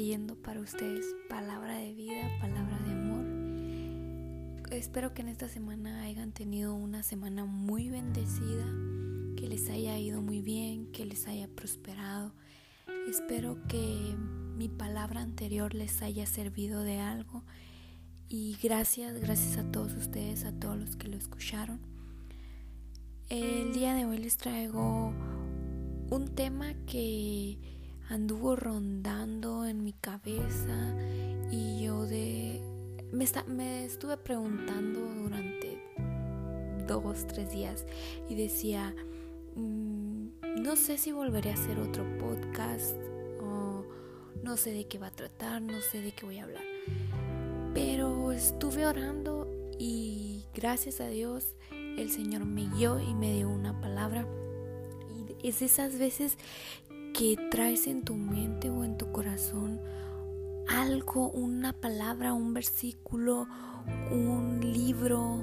trayendo para ustedes palabra de vida, palabra de amor. Espero que en esta semana hayan tenido una semana muy bendecida, que les haya ido muy bien, que les haya prosperado. Espero que mi palabra anterior les haya servido de algo y gracias, gracias a todos ustedes, a todos los que lo escucharon. El día de hoy les traigo un tema que anduvo rondando en mi cabeza y yo de me, me estuve preguntando durante dos, tres días y decía, mm, no sé si volveré a hacer otro podcast o no sé de qué va a tratar, no sé de qué voy a hablar. Pero estuve orando y gracias a Dios el Señor me guió y me dio una palabra. Y es esas veces que traes en tu mente o en tu corazón algo, una palabra, un versículo, un libro.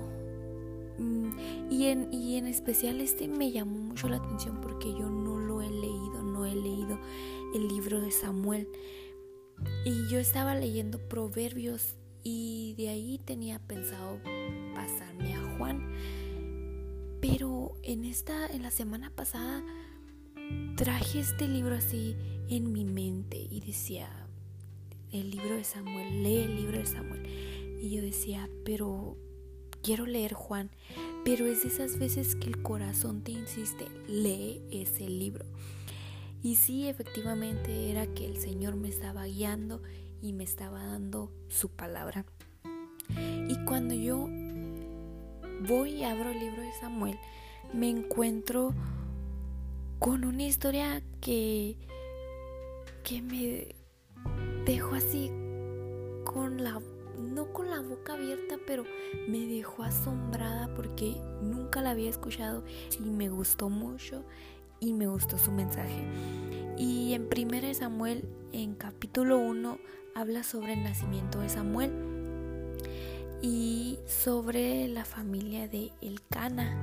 Mm, y en, y en especial este me llamó mucho la atención porque yo no lo he leído, no he leído el libro de Samuel. Y yo estaba leyendo Proverbios y de ahí tenía pensado pasarme a Juan. Pero en esta, en la semana pasada, traje este libro así en mi mente y decía, el libro de Samuel, lee el libro de Samuel. Y yo decía, pero quiero leer Juan, pero es de esas veces que el corazón te insiste, lee ese libro. Y sí, efectivamente era que el Señor me estaba guiando y me estaba dando su palabra. Y cuando yo voy y abro el libro de Samuel, me encuentro con una historia que, que me dejó así con la no con la boca abierta, pero me dejó asombrada porque nunca la había escuchado y me gustó mucho y me gustó su mensaje. Y en 1 Samuel, en capítulo 1, habla sobre el nacimiento de Samuel y sobre la familia de Elcana.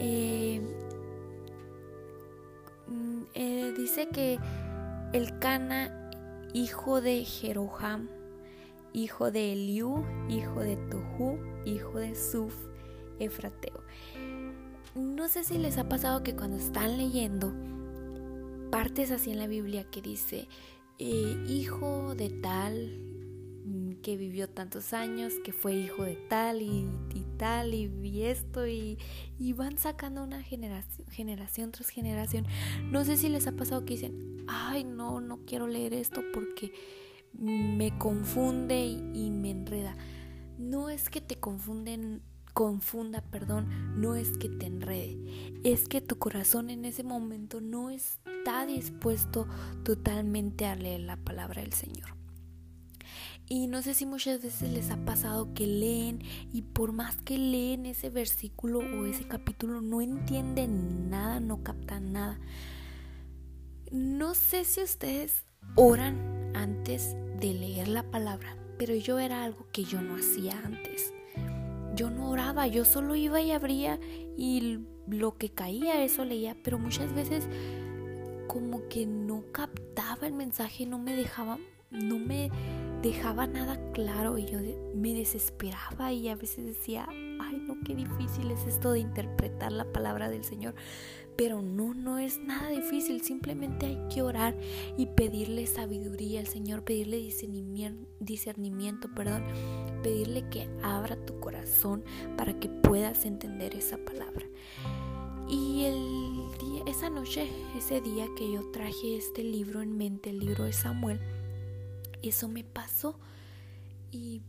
Eh, eh, dice que Elcana, hijo de Jeroham, hijo de Eliú, hijo de Tohu, hijo de Suf, Efrateo. No sé si les ha pasado que cuando están leyendo partes así en la Biblia que dice eh, hijo de tal que vivió tantos años, que fue hijo de tal y, tal y, esto y, y, van sacando una generación, generación tras generación. No sé si les ha pasado que dicen, ay no, no quiero leer esto porque me confunde y, me enreda. No es que te confunden confunda, perdón, no es que te enrede, es que tu corazón en ese momento no está dispuesto totalmente a leer la palabra del Señor. Y no sé si muchas veces les ha pasado que leen y por más que leen ese versículo o ese capítulo no entienden nada, no captan nada. No sé si ustedes oran antes de leer la palabra, pero yo era algo que yo no hacía antes yo no oraba, yo solo iba y abría y lo que caía eso leía, pero muchas veces como que no captaba el mensaje, no me dejaba, no me dejaba nada claro y yo me desesperaba y a veces decía, ay no, qué difícil es esto de interpretar la palabra del Señor. Pero no, no es nada difícil, simplemente hay que orar y pedirle sabiduría al Señor, pedirle discernimiento, discernimiento perdón, pedirle que abra tu corazón para que puedas entender esa palabra. Y el día, esa noche, ese día que yo traje este libro en mente, el libro de Samuel, eso me pasó y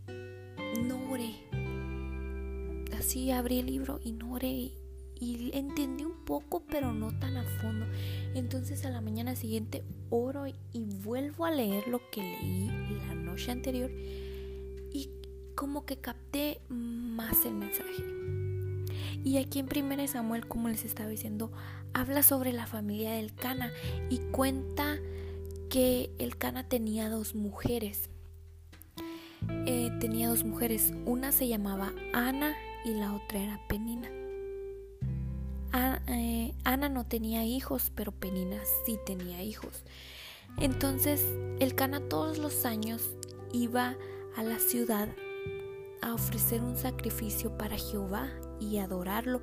no oré. Así abrí el libro y no oré y entendí un poco, pero no tan a fondo. Entonces a la mañana siguiente oro y vuelvo a leer lo que leí la noche anterior y como que capté más el mensaje. Y aquí en 1 Samuel, como les estaba diciendo, habla sobre la familia del Cana y cuenta que el Cana tenía dos mujeres. Eh, tenía dos mujeres, una se llamaba Ana y la otra era Penina. Eh, Ana no tenía hijos, pero Penina sí tenía hijos. Entonces el Cana todos los años iba a la ciudad a ofrecer un sacrificio para Jehová y adorarlo,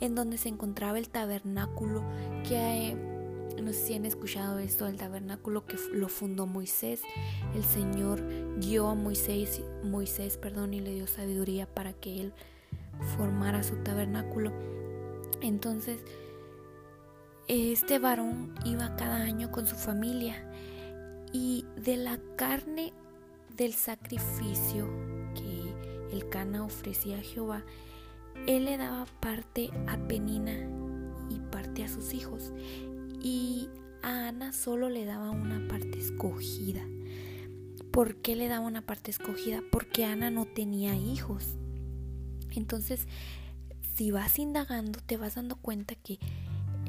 en donde se encontraba el tabernáculo que no sé si han escuchado esto del tabernáculo que lo fundó Moisés. El Señor guió a Moisés, Moisés, perdón, y le dio sabiduría para que él formara su tabernáculo. Entonces, este varón iba cada año con su familia y de la carne del sacrificio que el Cana ofrecía a Jehová, él le daba parte a Penina y parte a sus hijos y a Ana solo le daba una parte escogida. ¿Por qué le daba una parte escogida? Porque Ana no tenía hijos. Entonces, si vas indagando, te vas dando cuenta que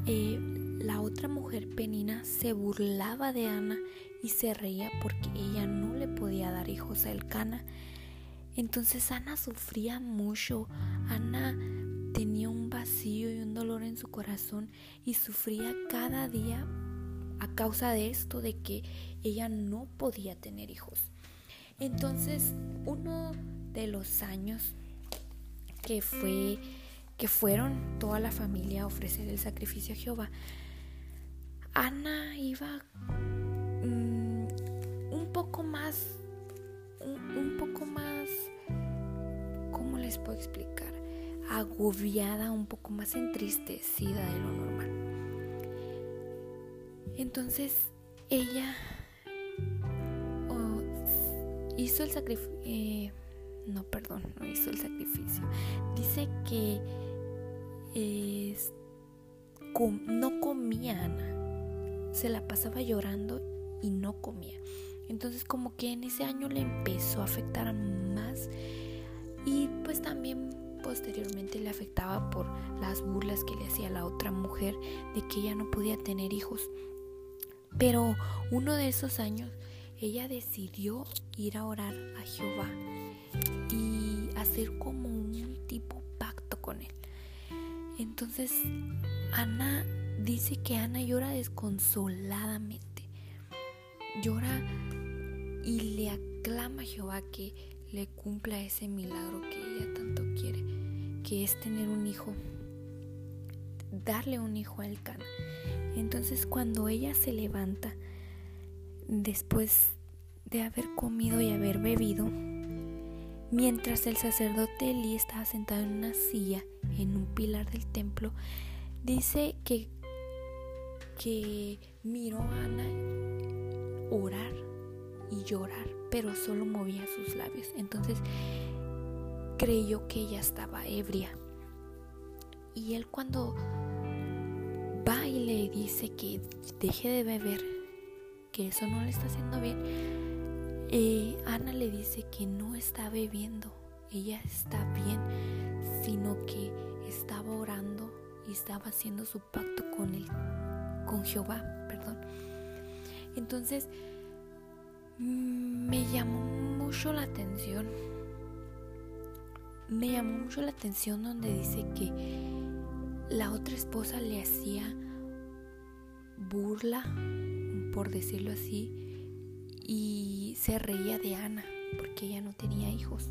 eh, la otra mujer, Penina, se burlaba de Ana y se reía porque ella no le podía dar hijos a Elcana. Entonces Ana sufría mucho. Ana tenía un vacío dolor en su corazón y sufría cada día a causa de esto, de que ella no podía tener hijos. Entonces, uno de los años que fue que fueron toda la familia a ofrecer el sacrificio a Jehová, Ana iba mm, un poco más, un, un poco más, ¿cómo les puedo explicar? Agobiada, un poco más entristecida de lo normal. Entonces ella hizo el sacrificio, eh, no, perdón, no hizo el sacrificio. Dice que no comía Ana, se la pasaba llorando y no comía. Entonces como que en ese año le empezó a afectar más y pues también posteriormente le afectaba por las burlas que le hacía la otra mujer de que ella no podía tener hijos. Pero uno de esos años ella decidió ir a orar a Jehová y hacer como un tipo pacto con él. Entonces Ana dice que Ana llora desconsoladamente. Llora y le aclama a Jehová que le cumpla ese milagro que ella tanto quiere, que es tener un hijo, darle un hijo a Elcana. Entonces cuando ella se levanta, después de haber comido y haber bebido, mientras el sacerdote Eli estaba sentado en una silla en un pilar del templo, dice que, que miró a Ana orar y llorar, pero solo movía sus labios. Entonces creyó que ella estaba ebria. Y él cuando va y le dice que deje de beber, que eso no le está haciendo bien, eh, Ana le dice que no está bebiendo, ella está bien, sino que estaba orando y estaba haciendo su pacto con él, con Jehová, perdón. Entonces, me llamó mucho la atención. Me llamó mucho la atención donde dice que la otra esposa le hacía burla, por decirlo así, y se reía de Ana porque ella no tenía hijos.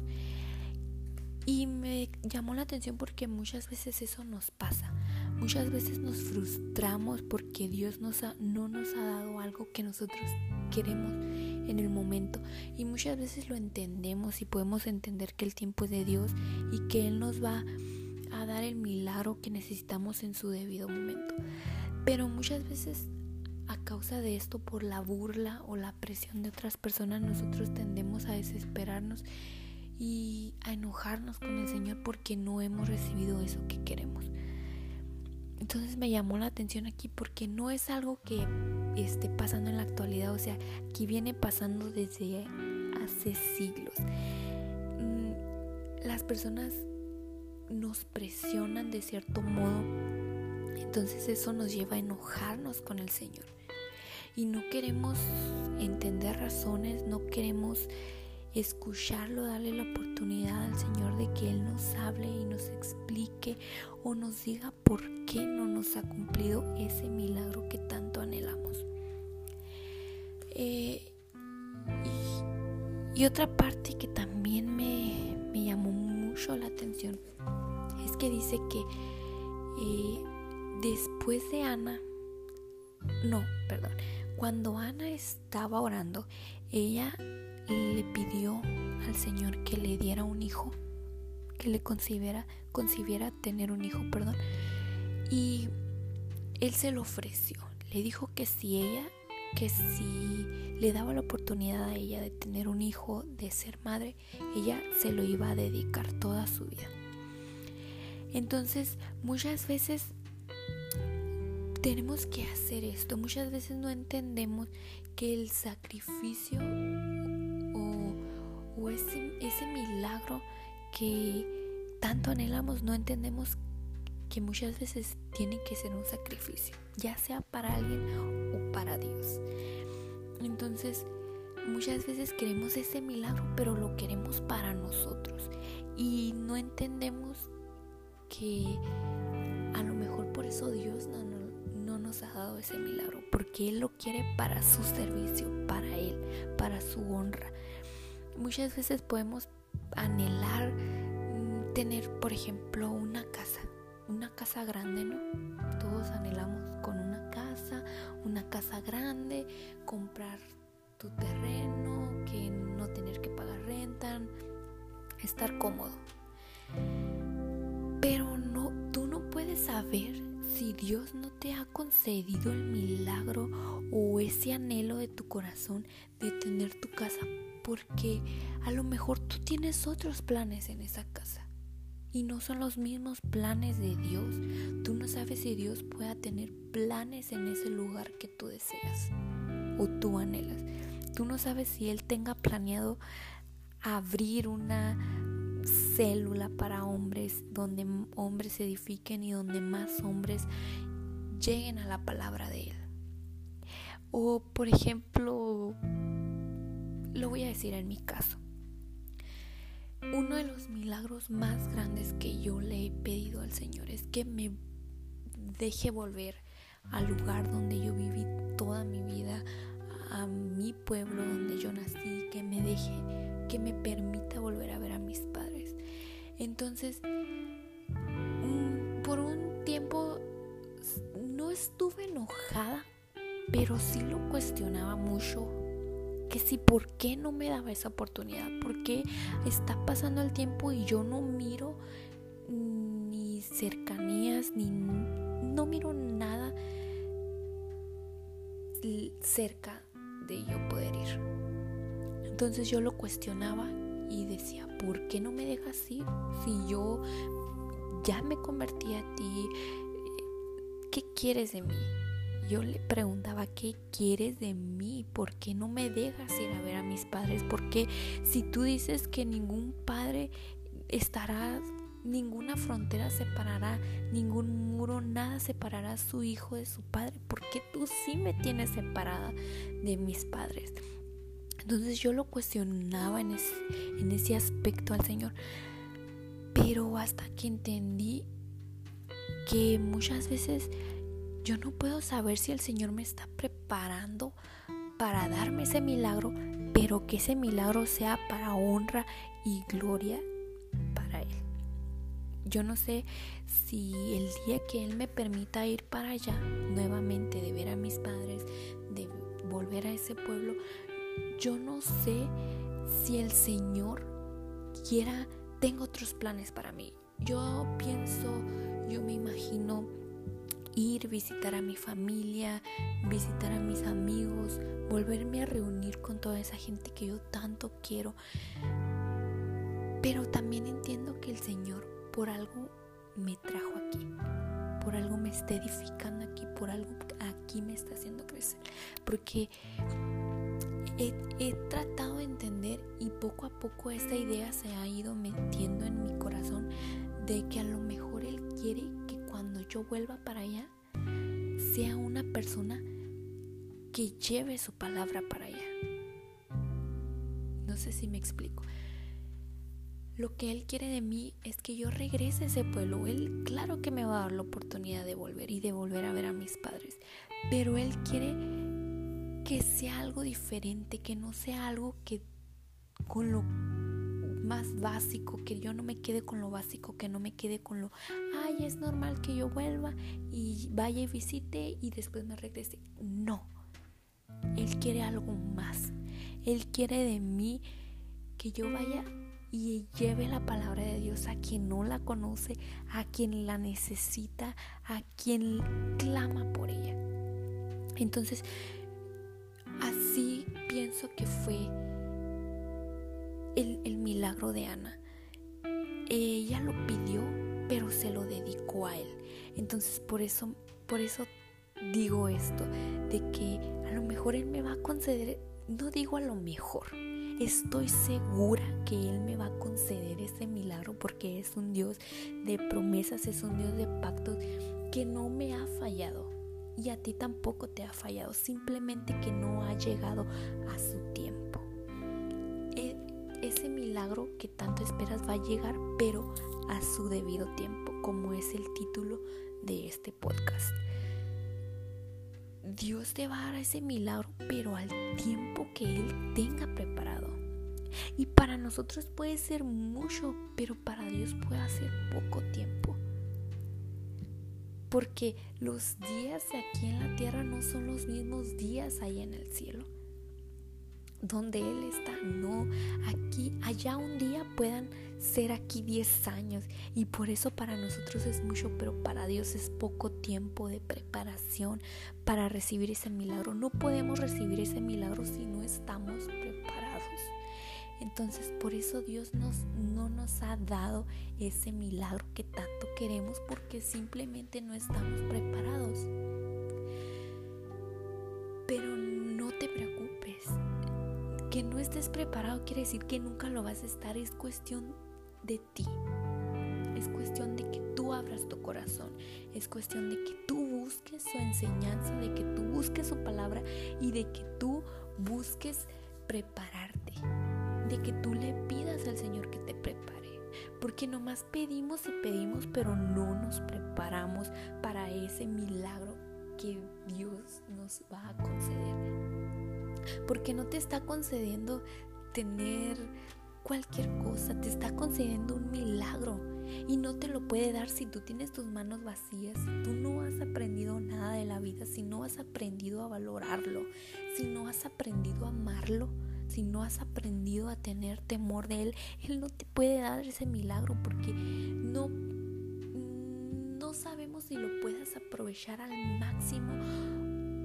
Y me llamó la atención porque muchas veces eso nos pasa. Muchas veces nos frustramos porque Dios nos no nos ha dado algo que nosotros queremos en el momento. Y muchas veces lo entendemos y podemos entender que el tiempo es de Dios y que Él nos va a dar el milagro que necesitamos en su debido momento. Pero muchas veces a causa de esto, por la burla o la presión de otras personas, nosotros tendemos a desesperarnos y a enojarnos con el Señor porque no hemos recibido eso que queremos. Entonces me llamó la atención aquí porque no es algo que esté pasando en la actualidad, o sea, aquí viene pasando desde hace siglos. Mm, las personas nos presionan de cierto modo, entonces eso nos lleva a enojarnos con el Señor. Y no queremos entender razones, no queremos escucharlo, darle la oportunidad al Señor de que Él nos hable y nos explique o nos diga por qué no nos ha cumplido ese milagro que tanto anhelamos. Eh, y, otra parte que también me, me, llamó mucho la atención es que dice que eh, después de Ana, no, perdón, cuando Ana estaba orando, ella le pidió al Señor que le diera un hijo, que le concibiera, tener un hijo, perdón. Y él se lo ofreció. Le dijo que si ella, que si le daba la oportunidad a ella de tener un hijo, de ser madre, ella se lo iba a dedicar toda su vida. Entonces, muchas veces tenemos que hacer esto. Muchas veces no entendemos que el sacrificio ese milagro que tanto anhelamos, no entendemos que muchas veces tiene que ser un sacrificio, ya sea para alguien o para Dios. Entonces, muchas veces queremos ese milagro, pero lo queremos para nosotros y no entendemos que a lo mejor por eso Dios no, no nos ha dado ese milagro, porque Él lo quiere para su servicio, para Él, para su honra. Muchas veces podemos anhelar mm, tener, por ejemplo, una casa, una casa grande, ¿no? Todos anhelamos con una casa, una casa grande, comprar tu terreno, que no tener que pagar renta, estar cómodo. Pero no, tú no puedes saber si Dios no te ha concedido el milagro o ese anhelo de tu corazón de tener tu casa, porque a lo mejor tú tienes otros planes en esa casa y no son los mismos planes de Dios. Tú no sabes si Dios pueda tener planes en ese lugar que tú deseas o tú anhelas. Tú no sabes si Él tenga planeado abrir una célula para hombres donde hombres se edifiquen y donde más hombres lleguen a la palabra de Él. O por ejemplo, lo voy a decir en mi caso. Uno de los milagros más grandes que yo le he pedido al Señor es que me deje volver al lugar donde yo viví toda mi vida, a mi pueblo donde yo nací, que me deje, que me permita volver a ver a mis padres. Entonces, mm, por un tiempo no estuve enojada, pero sí lo cuestionaba mucho que si por qué no me daba esa oportunidad, por qué está pasando el tiempo y yo no miro ni cercanías, ni no miro nada cerca de yo poder ir. Entonces yo lo cuestionaba y decía, ¿por qué no me dejas ir? Si yo ya me convertí a ti, ¿qué quieres de mí? Yo le preguntaba, ¿qué quieres de mí? ¿Por qué no me dejas ir a ver a mis padres? Porque si tú dices que ningún padre estará, ninguna frontera separará, ningún muro, nada separará a su hijo de su padre, ¿por qué tú sí me tienes separada de mis padres? Entonces yo lo cuestionaba en ese, en ese aspecto al Señor. Pero hasta que entendí que muchas veces yo no puedo saber si el Señor me está preparando para darme ese milagro, pero que ese milagro sea para honra y gloria para Él. Yo no sé si el día que Él me permita ir para allá nuevamente, de ver a mis padres, de volver a ese pueblo, yo no sé si el Señor quiera, tengo otros planes para mí. Yo pienso, yo me imagino ir, visitar a mi familia, visitar a mis amigos, volverme a reunir con toda esa gente que yo tanto quiero. Pero también entiendo que el Señor por algo me trajo aquí, por algo me está edificando aquí, por algo aquí me está haciendo crecer. Porque he, he tratado de entender y poco a poco esta idea se ha ido metiendo en mi corazón de que a lo mejor Él quiere yo vuelva para allá, sea una persona que lleve su palabra para allá. No sé si me explico. Lo que Él quiere de mí es que yo regrese a ese pueblo. Él claro que me va a dar la oportunidad de volver y de volver a ver a mis padres. Pero Él quiere que sea algo diferente, que no sea algo que con lo más básico, que yo no me quede con lo básico, que no me quede con lo, ay, es normal que yo vuelva y vaya y visite y después me regrese. No, Él quiere algo más. Él quiere de mí que yo vaya y lleve la palabra de Dios a quien no la conoce, a quien la necesita, a quien clama por ella. Entonces, así pienso que fue el, milagro de Ana. Ella lo pidió, pero se lo dedicó a él. Entonces, por eso, por eso digo esto, de que a lo mejor él me va a conceder, no digo a lo mejor, estoy segura que Él me va a conceder ese milagro porque es un Dios de promesas, es un Dios de pactos que no me ha fallado y a ti tampoco te ha fallado, simplemente que no ha llegado a su tiempo. Ese milagro que tanto esperas va a llegar, pero a su debido tiempo, como es el título de este podcast. Dios te va a dar ese milagro, pero al tiempo que Él tenga preparado. Y para nosotros puede ser mucho, pero para Dios puede ser poco tiempo. Porque los días aquí en la tierra no son los mismos días ahí en el cielo. Donde Él está, no, aquí, allá un día puedan ser aquí 10 años. Y por eso para nosotros es mucho, pero para Dios es poco tiempo de preparación para recibir ese milagro. No podemos recibir ese milagro si no estamos preparados. Entonces por eso Dios nos, no nos ha dado ese milagro que tanto queremos porque simplemente no estamos preparados. Pero. Que no estés preparado quiere decir que nunca lo vas a estar. Es cuestión de ti. Es cuestión de que tú abras tu corazón. Es cuestión de que tú busques su enseñanza, de que tú busques su palabra y de que tú busques prepararte de que tú le pidas al Señor que te prepare. Porque nomás pedimos y pedimos, pero no nos preparamos para ese milagro que Dios nos va a conceder. Porque no te está concediendo tener cualquier cosa, te está concediendo un milagro. Y no te lo puede dar si tú tienes tus manos vacías, si tú no has aprendido nada de la vida, si no has aprendido a valorarlo, si no has aprendido a amarlo si no has aprendido a tener temor de Él, Él no te puede dar ese milagro porque no, no sabemos si lo puedas aprovechar al máximo.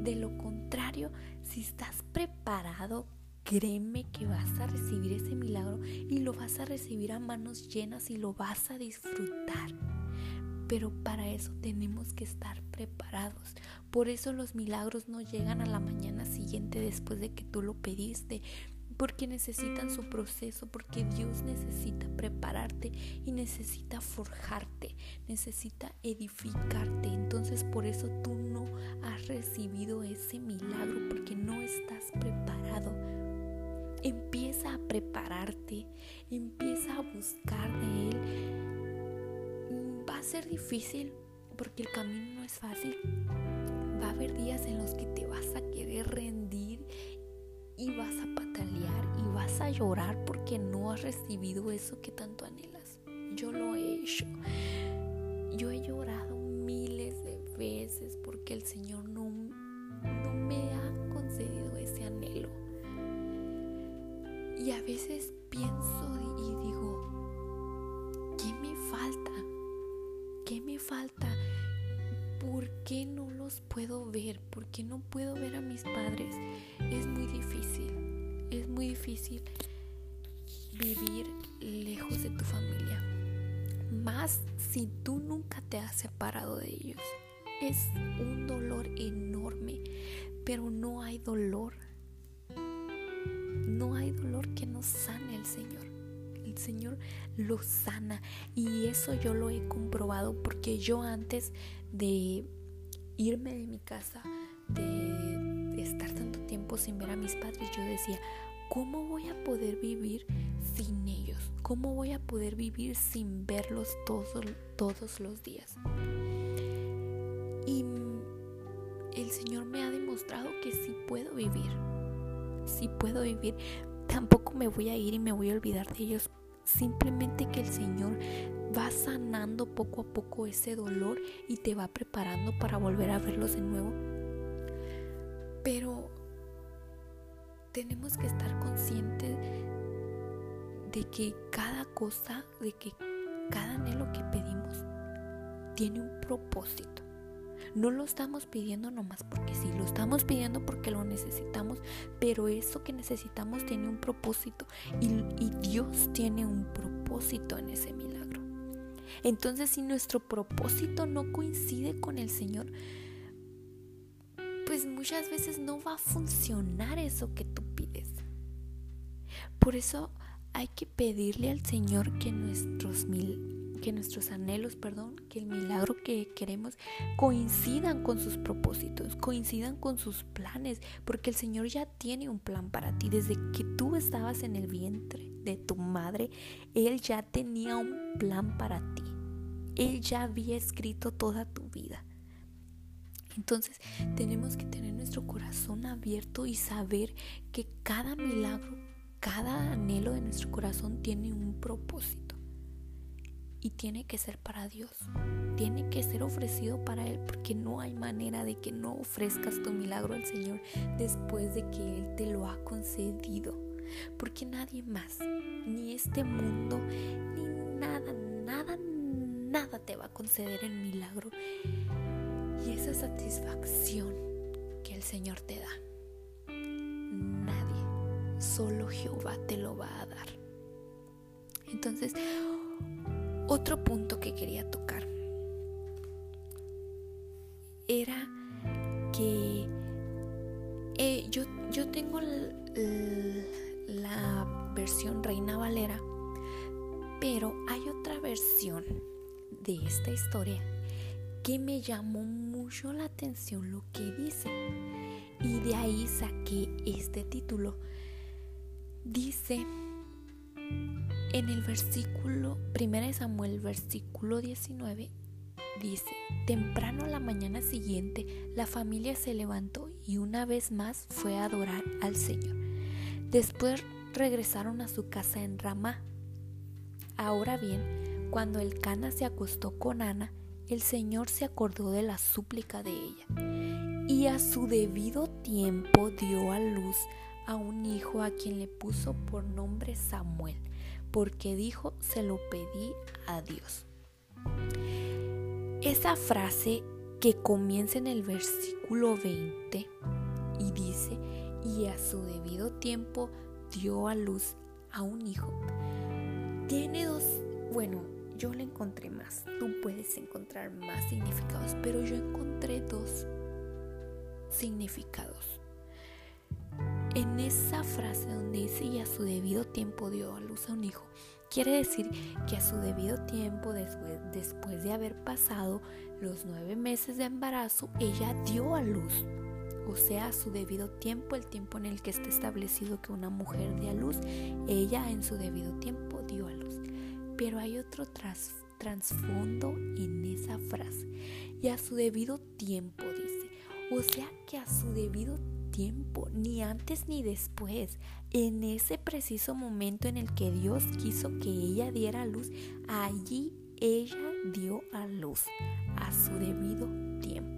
De lo contrario, si estás preparado, créeme que vas a recibir ese milagro y lo vas a recibir a manos llenas y lo vas a disfrutar. Pero para eso tenemos que estar preparados. Por eso los milagros no llegan a la mañana siguiente después de que tú lo pediste porque necesitan su proceso, porque Dios necesita prepararte y necesita forjarte, necesita edificarte. Entonces por eso tú no has recibido ese milagro, porque no estás preparado. Empieza a prepararte, empieza a buscar de Él. Va a ser difícil porque el camino no es fácil. Va a haber días en los que te vas a querer rendir y vas a patalear y vas a llorar porque no has recibido eso que tanto anhelas. Yo lo he hecho. Yo he llorado miles de veces porque el Señor no, no me ha concedido ese anhelo. Y a veces pienso y digo, ¿qué me falta? ¿Qué me falta? ¿por qué no puedo ver? ¿Por qué no puedo ver a mis padres? Es muy difícil, es muy difícil vivir lejos de tu familia. Más si tú nunca te has separado de ellos. Es un dolor enorme, pero no hay dolor. No hay dolor que no sane el Señor. El Señor lo sana y eso yo lo he comprobado porque yo antes de irme de mi casa, de estar tanto tiempo sin ver a mis padres, yo decía, ¿cómo voy a poder vivir sin ellos? ¿Cómo voy a poder vivir sin verlos todos, todos los días? Y el Señor me ha demostrado que sí puedo vivir. Sí puedo vivir. Tampoco me voy a ir y me voy a olvidar de ellos. Simplemente que el Señor va sanando poco a poco ese dolor y te va preparando para volver a verlos de nuevo. Pero tenemos que estar conscientes de que cada cosa, de que cada anhelo que pedimos tiene un propósito. No lo estamos pidiendo nomás porque sí, lo estamos pidiendo porque lo necesitamos, pero eso que necesitamos tiene un propósito y, Dios tiene un propósito en ese milagro. Entonces si nuestro propósito no coincide con el Señor, pues muchas veces no va a funcionar eso que tú pides. Por eso hay que pedirle al Señor que nuestros mil que nuestros anhelos, perdón, que el milagro que queremos coincidan con sus propósitos, coincidan con sus planes, porque el Señor ya tiene un plan para ti. Desde que tú estabas en el vientre de tu madre, Él ya tenía un plan para ti. Él ya había escrito toda tu vida. Entonces tenemos que tener nuestro corazón abierto y saber que cada milagro, cada anhelo de nuestro corazón tiene un propósito y tiene que ser para Dios. Tiene que ser ofrecido para Él porque no hay manera de que no ofrezcas tu milagro al Señor después de que Él te lo ha concedido. Porque nadie más, ni este mundo, ni nada, nada, nada te va a conceder el milagro y esa satisfacción que el Señor te da. Nadie, solo Jehová te lo va a dar. Entonces, otro punto que quería tocar era que eh, yo, yo, tengo la versión Reina Valera, pero hay otra versión de esta historia que me llamó mucho la atención lo que dice. Y de ahí saqué este título. Dice en el versículo 1 Samuel, versículo 19, dice, temprano la mañana siguiente la familia se levantó y una vez más fue a adorar al Señor. Después regresaron a su casa en Ramá. Ahora bien, cuando el Cana se acostó con Ana, el Señor se acordó de la súplica de ella y a su debido tiempo dio a luz a un hijo a quien le puso por nombre Samuel porque dijo, se lo pedí a Dios. Esa frase que comienza en el versículo 20 y dice, y a su debido tiempo dio a luz a un hijo, tiene dos, bueno, yo le encontré más, tú puedes encontrar más significados, pero yo encontré dos significados en esa frase donde dice y a su debido tiempo dio a luz a un hijo, quiere decir que a su debido tiempo, después, después de haber pasado los nueve meses de embarazo, ella dio a luz. O sea, a su debido tiempo, el tiempo en el que está establecido que una mujer dé a luz, ella en su debido tiempo dio a luz. Pero hay otro trasfondo en esa frase. Y a su debido tiempo dice. O sea que a su debido tiempo ni antes ni después. En ese preciso momento en el que Dios quiso que ella diera luz, allí ella dio a luz a su debido tiempo.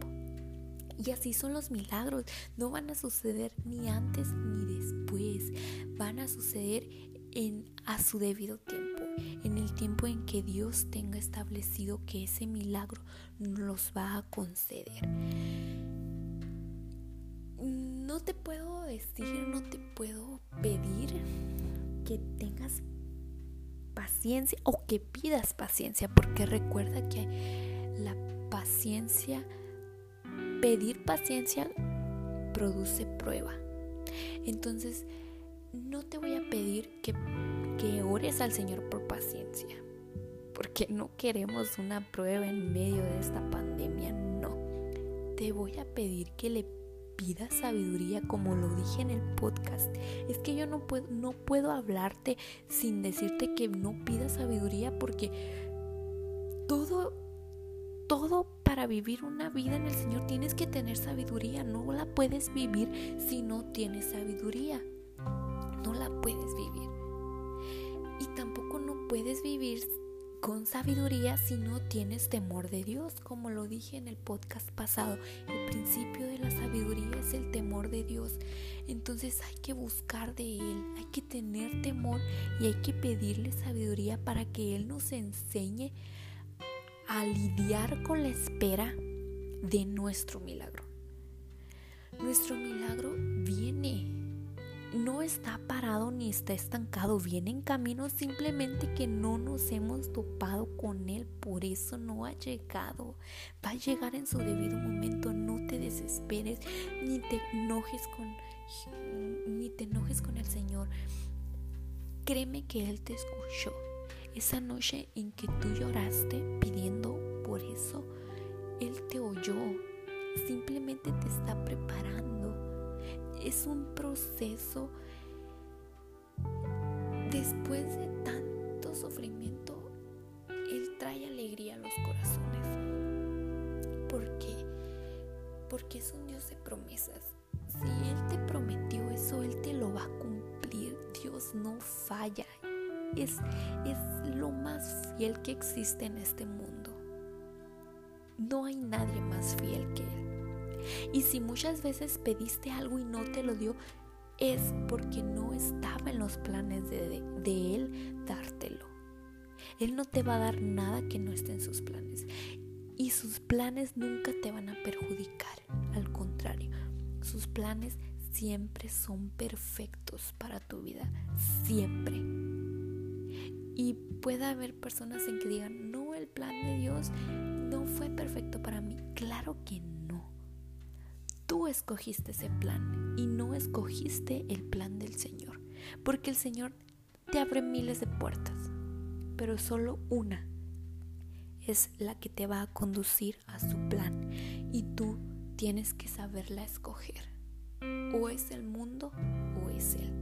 Y así son los milagros, no van a suceder ni antes ni después, van a suceder en a su debido tiempo, en el tiempo en que Dios tenga establecido que ese milagro los va a conceder. No te puedo decir, no te puedo pedir que tengas paciencia o que pidas paciencia, porque recuerda que la paciencia, pedir paciencia produce prueba. Entonces, no te voy a pedir que, ores al Señor por paciencia, porque no queremos una prueba en medio de esta pandemia, no. Te voy a pedir que le pida sabiduría como lo dije en el podcast. Es que yo no puedo, no puedo hablarte sin decirte que no pidas sabiduría porque todo todo para vivir una vida en el Señor tienes que tener sabiduría. No la puedes vivir si no tienes sabiduría. No la puedes vivir. Y tampoco no puedes vivir con sabiduría si no tienes temor de Dios, como lo dije en el podcast pasado. El principio de la sabiduría es el temor de Dios. Entonces hay que buscar de Él, hay que tener temor y hay que pedirle sabiduría para que Él nos enseñe a lidiar con la espera de nuestro milagro. Nuestro milagro viene, no está parado ni está estancado, viene en camino simplemente que no nos hemos topado con él, por eso no ha llegado. Va a llegar en su debido momento, no te desesperes, ni te enojes con ni te enojes con el Señor. Créeme que él te escuchó esa noche en que tú lloraste pidiendo por eso, Él te oyó. Simplemente te está preparando. Es un proceso. Después de tanto sufrimiento, Él trae alegría a los corazones. ¿Por qué? Porque es un Dios de promesas. Si Él te prometió eso, Él te lo va a cumplir. Dios no falla es, lo más fiel que existe en este mundo. No hay nadie más fiel que Él. Y si muchas veces pediste algo y no te lo dio, es porque no estaba en los planes de, de, Él dártelo. Él no te va a dar nada que no esté en sus planes. Y sus planes nunca te van a perjudicar. Al contrario, sus planes siempre son perfectos para tu vida. Siempre. Y puede haber personas en que digan, no, el plan de Dios no fue perfecto para mí. Claro que no. Tú escogiste ese plan y no escogiste el plan del Señor. Porque el Señor te abre miles de puertas, pero solo una es la que te va a conducir a su plan. Y tú tienes que saberla escoger. O es el mundo o es Él.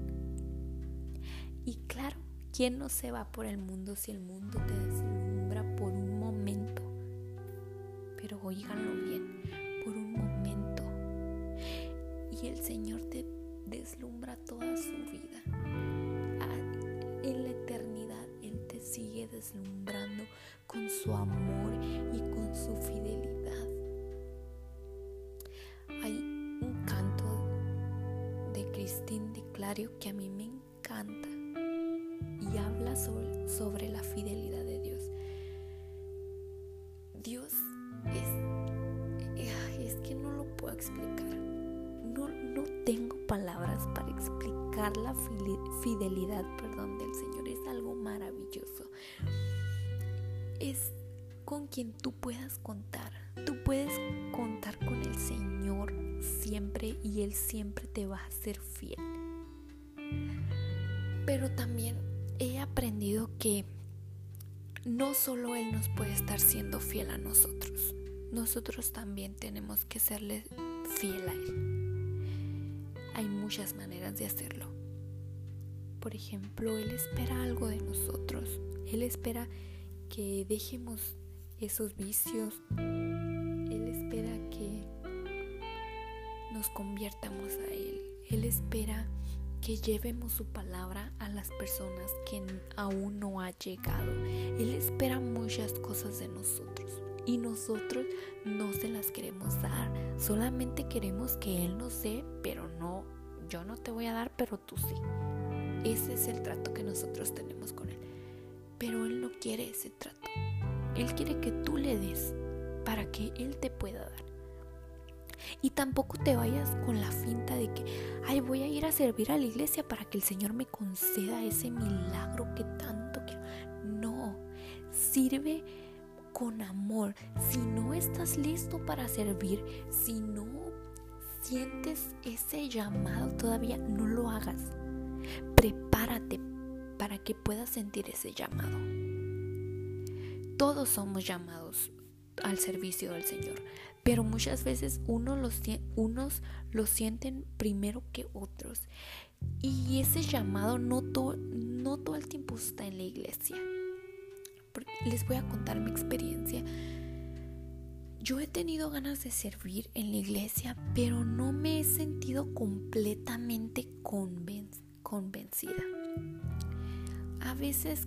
Y claro, ¿Quién no se va por el mundo si el mundo te deslumbra por un momento? Pero oíganlo bien, por un momento. Y el Señor te deslumbra toda su vida. Ah, en la eternidad Él te sigue deslumbrando con su amor y con su fidelidad. Hay un canto de Cristín de Clario que a mí me para explicar la fidelidad perdón, del Señor. Es algo maravilloso. Es con quien tú puedas contar. Tú puedes contar con el Señor siempre y Él siempre te va a ser fiel. Pero también he aprendido que no solo Él nos puede estar siendo fiel a nosotros, nosotros también tenemos que serle fiel a Él. Muchas maneras de hacerlo. Por ejemplo, Él espera algo de nosotros. Él espera que dejemos esos vicios. Él espera que nos conviertamos a Él. Él espera que llevemos su palabra a las personas que aún no ha llegado. Él espera muchas cosas de nosotros y nosotros no se las queremos dar. Solamente queremos que Él nos dé, pero no, yo no te voy a dar, pero tú sí. Ese es el trato que nosotros tenemos con Él. Pero Él no quiere ese trato. Él quiere que tú le des para que Él te pueda dar. Y tampoco te vayas con la finta de que, ay, voy a ir a servir a la iglesia para que el Señor me conceda ese milagro que tanto quiero. No, sirve con amor. Si no estás listo para servir, si no sientes ese llamado todavía, no lo hagas. Prepárate para que puedas sentir ese llamado. Todos somos llamados al servicio del Señor, pero muchas veces unos los, unos lo sienten primero que otros. Y ese llamado no, no todo el tiempo está en la iglesia. les voy a contar mi experiencia. Yo he tenido ganas de servir en la iglesia, pero no me he sentido completamente convencida. A veces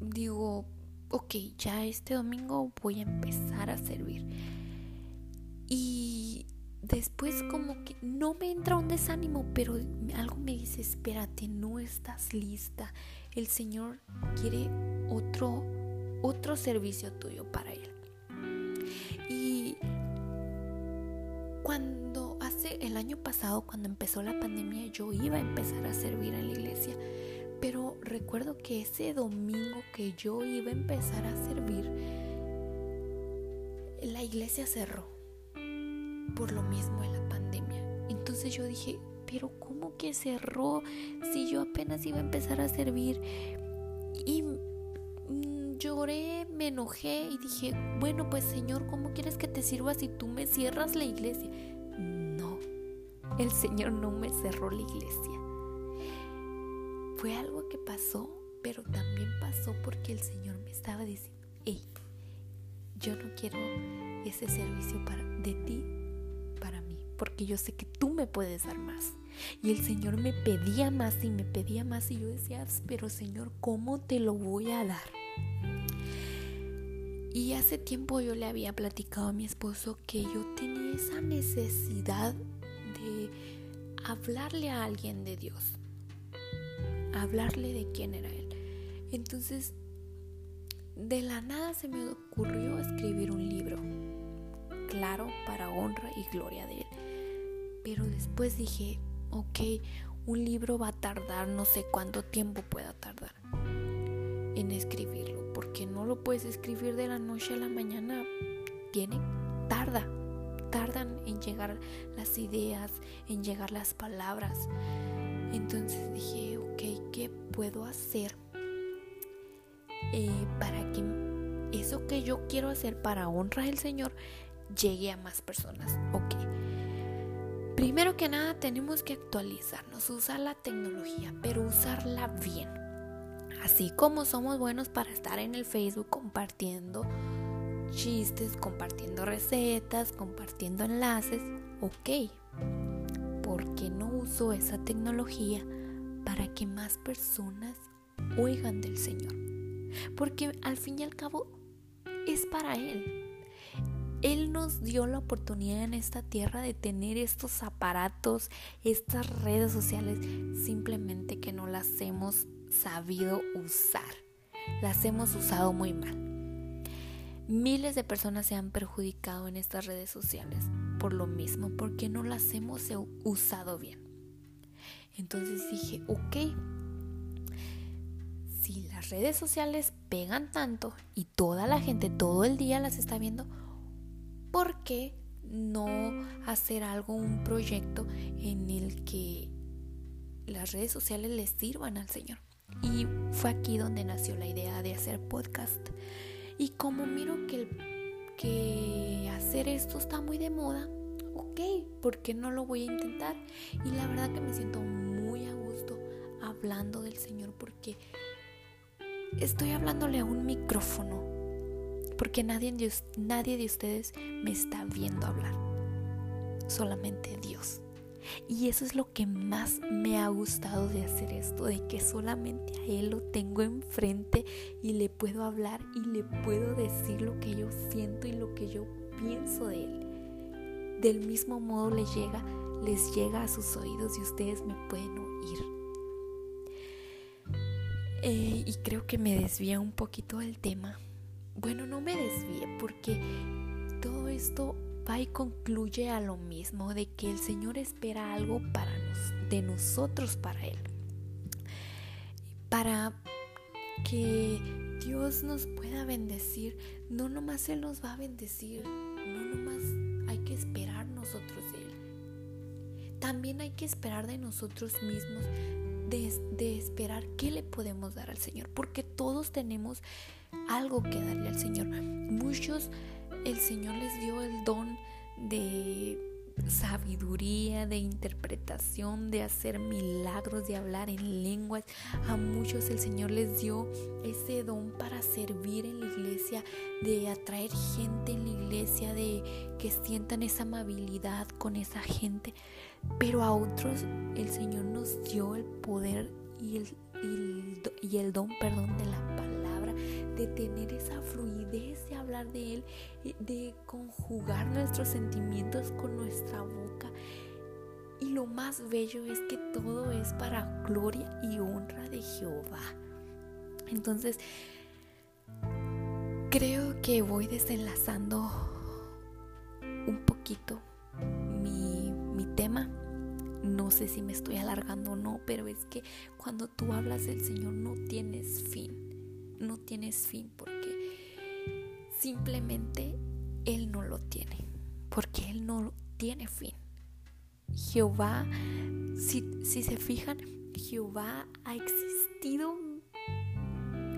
digo, ok, ya este domingo voy a empezar a servir. Y después como que no me entra un desánimo, pero algo me dice, espérate, no estás lista. El Señor quiere otro, otro servicio tuyo para Él. Cuando hace el año pasado, cuando empezó la pandemia, yo iba a empezar a servir en la iglesia. Pero recuerdo que ese domingo que yo iba a empezar a servir, la iglesia cerró por lo mismo en la pandemia. Entonces yo dije, pero ¿cómo que cerró si yo apenas iba a empezar a servir? Y lloré, me enojé y dije, bueno, pues Señor, ¿cómo quieres que te sirva si tú me cierras la iglesia? No, el Señor no me cerró la iglesia. Fue algo que pasó, pero también pasó porque el Señor me estaba diciendo, hey, yo no quiero ese servicio para, de ti para mí, porque yo sé que tú me puedes dar más. Y el Señor me pedía más y me pedía más y yo decía, pero Señor, ¿cómo te lo voy a dar? Y hace tiempo yo le había platicado a mi esposo que yo tenía esa necesidad de hablarle a alguien de Dios, hablarle de quién era Él. Entonces, de la nada se me ocurrió escribir un libro claro para honra y gloria de Él. Pero después dije, ok, un libro va a tardar no sé cuánto tiempo pueda tardar en escribirlo, porque no lo puedes escribir de la noche a la mañana, tiene, tarda, tardan en llegar las ideas, en llegar las palabras. Entonces dije, ok, ¿qué puedo hacer eh, para que eso que yo quiero hacer para honrar al Señor llegue a más personas. Ok. Primero que nada tenemos que actualizarnos, usar la tecnología, pero usarla bien. Así como somos buenos para estar en el Facebook compartiendo chistes, compartiendo recetas, compartiendo enlaces, ok. ¿Por qué no uso esa tecnología para que más personas oigan del Señor? Porque al fin y al cabo es para Él. Él nos dio la oportunidad en esta tierra de tener estos aparatos, estas redes sociales, simplemente que no las hemos sabido usar. Las hemos usado muy mal. Miles de personas se han perjudicado en estas redes sociales por lo mismo, porque no las hemos usado bien. Entonces dije, ok, si las redes sociales pegan tanto y toda la gente todo el día las está viendo, ¿por qué no hacer algo, un proyecto en el que las redes sociales les sirvan al Señor? Y fue aquí donde nació la idea de hacer podcast. Y como miro que, que hacer esto está muy de moda, ok, ¿por qué no lo voy a intentar? Y la verdad que me siento muy a gusto hablando del Señor porque estoy hablándole a un micrófono porque nadie nadie de ustedes me está viendo hablar, solamente Dios. Y eso es lo que más me ha gustado de hacer esto, de que solamente a Él lo tengo enfrente y le puedo hablar y le puedo decir lo que yo siento y lo que yo pienso de Él. Del mismo modo les llega, les llega a sus oídos y ustedes me pueden oír. Eh, y creo que me desvía un poquito del tema, bueno, no me desvíe porque todo esto va y concluye a lo mismo, de que el Señor espera algo para de nosotros para Él. Para que Dios nos pueda bendecir, no nomás Él nos va a bendecir, no nomás hay que esperar nosotros de Él. También hay que esperar de nosotros mismos, de, de esperar qué le podemos dar al Señor, porque todos tenemos algo que darle al Señor. Muchos el Señor les dio el don de sabiduría, de interpretación, de hacer milagros, de hablar en lenguas. A muchos el Señor les dio ese don para servir en la iglesia, de atraer gente en la iglesia, de que sientan esa amabilidad con esa gente. Pero a otros el Señor nos dio el poder y el, y el, don perdón, de la de tener esa fluidez de hablar de Él, de conjugar nuestros sentimientos con nuestra boca. Y lo más bello es que todo es para gloria y honra de Jehová. Entonces, creo que voy desenlazando un poquito mi, mi tema no sé si me estoy alargando o no, pero es que cuando tú hablas del Señor no tienes fin. No tienes fin porque simplemente Él no lo tiene. Porque Él no tiene fin. Jehová, si, si se fijan, Jehová ha existido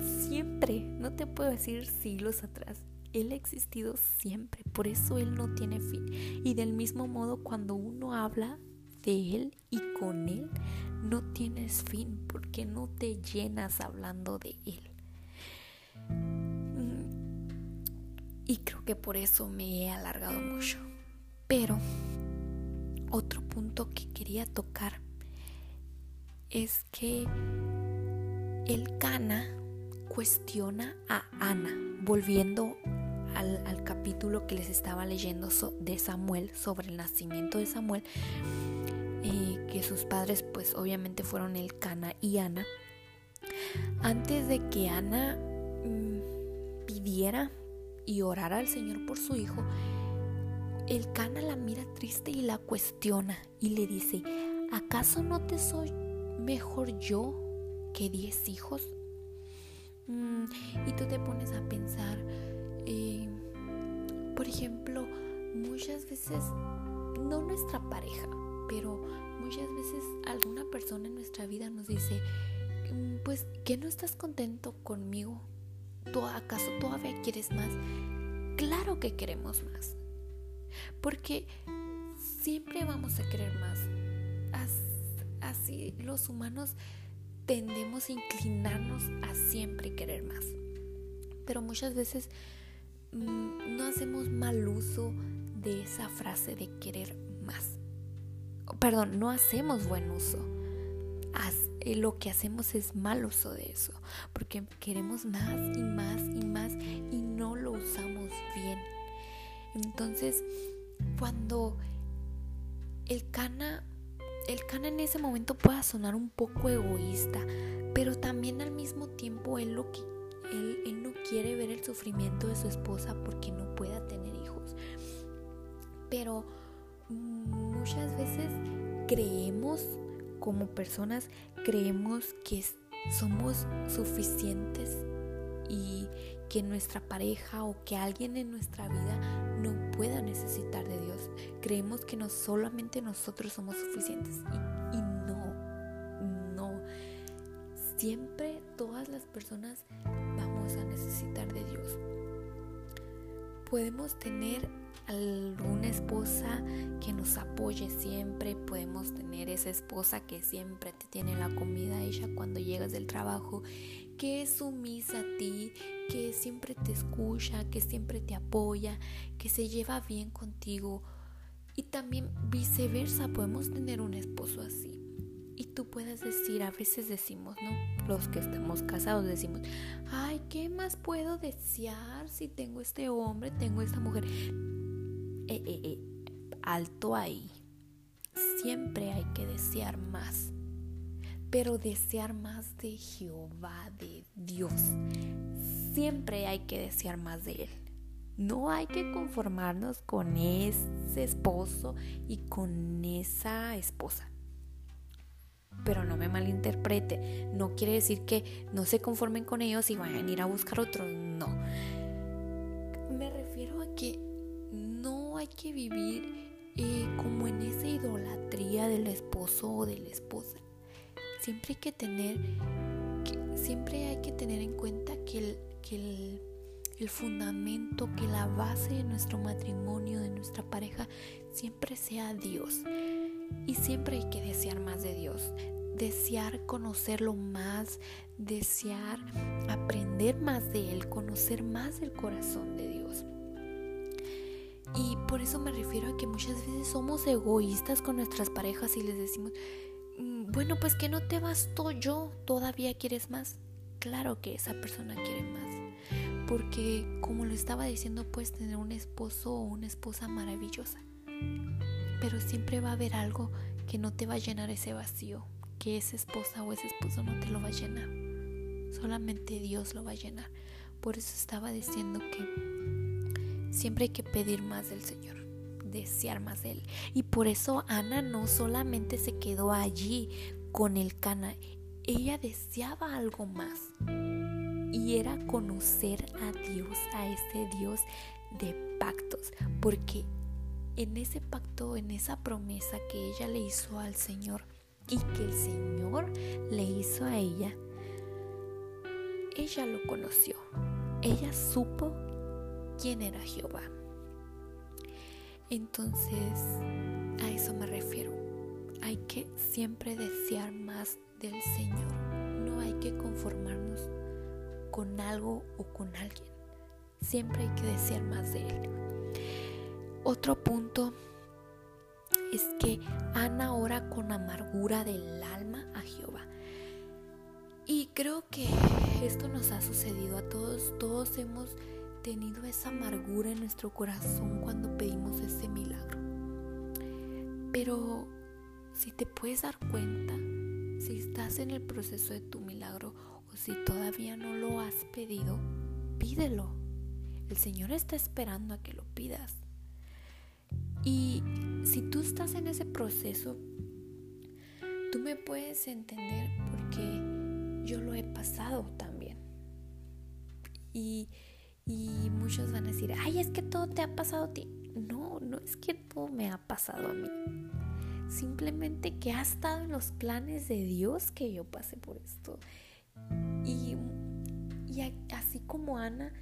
siempre. No te puedo decir siglos atrás. Él ha existido siempre, por eso Él no tiene fin. Y del mismo modo, cuando uno habla de Él y con Él, no tienes fin porque no te llenas hablando de Él. Y creo que por eso me he alargado mucho. Pero otro punto que quería tocar es que el Cana cuestiona a Ana, volviendo al, capítulo que les estaba leyendo de Samuel, sobre el nacimiento de Samuel, que sus padres pues obviamente fueron el Cana y Ana. Antes de que Ana mm, pidiera y orara al Señor por su hijo, el Cana la mira triste y la cuestiona y le dice, ¿acaso no te soy mejor yo que diez hijos? Mm, y tú te pones a pensar, eh, por ejemplo, muchas veces, no nuestra pareja, pero muchas veces alguna persona en nuestra vida nos dice, mm, pues, ¿que no estás contento conmigo? ¿Tú, ¿Acaso todavía quieres más? Claro que queremos más, porque siempre vamos a querer más. Así los humanos tendemos a inclinarnos a siempre querer más. Pero muchas veces mm, no hacemos mal uso de esa frase de querer más perdón, no hacemos buen uso. Eh, lo que hacemos es mal uso de eso, porque queremos más y más y más y no lo usamos bien. Entonces, cuando el cana, el cana en ese momento pueda sonar un poco egoísta, pero también al mismo tiempo él lo que él, él no quiere ver el sufrimiento de su esposa porque no pueda tener hijos. Pero muchas veces creemos como personas, creemos que somos suficientes y que nuestra pareja o que alguien en nuestra vida no pueda necesitar de Dios. Creemos que no solamente nosotros somos suficientes y, y no, no. Siempre todas las personas vamos a necesitar de Dios. Podemos tener alguna esposa que nos apoye siempre, podemos tener esa esposa que siempre te tiene la comida hecha cuando llegas del trabajo, que es sumisa a ti, que siempre te escucha, que siempre te apoya, que se lleva bien contigo. Y también viceversa, podemos tener un esposo así. Y tú puedes decir, a veces decimos, ¿no? Los que estamos casados decimos, ay, ¿qué más puedo desear si tengo este hombre, tengo esta mujer? Eh, eh, eh, alto ahí. Siempre hay que desear más. Pero desear más de Jehová, de Dios. Siempre hay que desear más de Él. No hay que conformarnos con ese esposo y con esa esposa. Pero no me malinterprete. No quiere decir que no se conformen con ellos y vayan a ir a buscar otro. No. Me refiero a que hay que vivir eh, como en esa idolatría del esposo o de la esposa. Siempre hay que tener, siempre hay que tener en cuenta que el, que el, el fundamento, que la base de nuestro matrimonio, de nuestra pareja, siempre sea Dios. Y siempre hay que desear más de Dios, desear conocerlo más, desear aprender más de Él, conocer más del corazón de Dios. Y por eso me refiero a que muchas veces somos egoístas con nuestras parejas y les decimos, mm, bueno, pues que no te bastó yo, todavía quieres más. Claro que esa persona quiere más. Porque como lo estaba diciendo, puedes tener un esposo o una esposa maravillosa. Pero siempre va a haber algo que no te va a llenar ese vacío, que esa esposa o ese esposo no te lo va a llenar. Solamente Dios lo va a llenar. Por eso estaba diciendo que siempre hay que pedir más del Señor, desear más de Él. Y por eso Ana no solamente se quedó allí con el Cana, ella deseaba algo más. Y era conocer a Dios, a ese Dios de pactos. Porque en ese pacto, en esa promesa que ella le hizo al Señor y que el Señor le hizo a ella, ella lo conoció. Ella supo quién era Jehová. Entonces, a eso me refiero. Hay que siempre desear más del Señor. No hay que conformarnos con algo o con alguien. Siempre hay que desear más de Él. Otro punto es que Ana ora con amargura del alma a Jehová. Y creo que esto nos ha sucedido a todos. Todos hemos tenido esa amargura en nuestro corazón cuando pedimos ese milagro. Pero si te puedes dar cuenta, si estás en el proceso de tu milagro o si todavía no lo has pedido, pídelo. El Señor está esperando a que lo pidas. Y si tú estás en ese proceso, tú me puedes entender porque yo lo he pasado también. Y, y muchos van a decir, ay, es que todo te ha pasado a ti. No, no es que todo me ha pasado a mí. Simplemente que ha estado en los planes de Dios que yo pase por esto. Y, y así como Ana,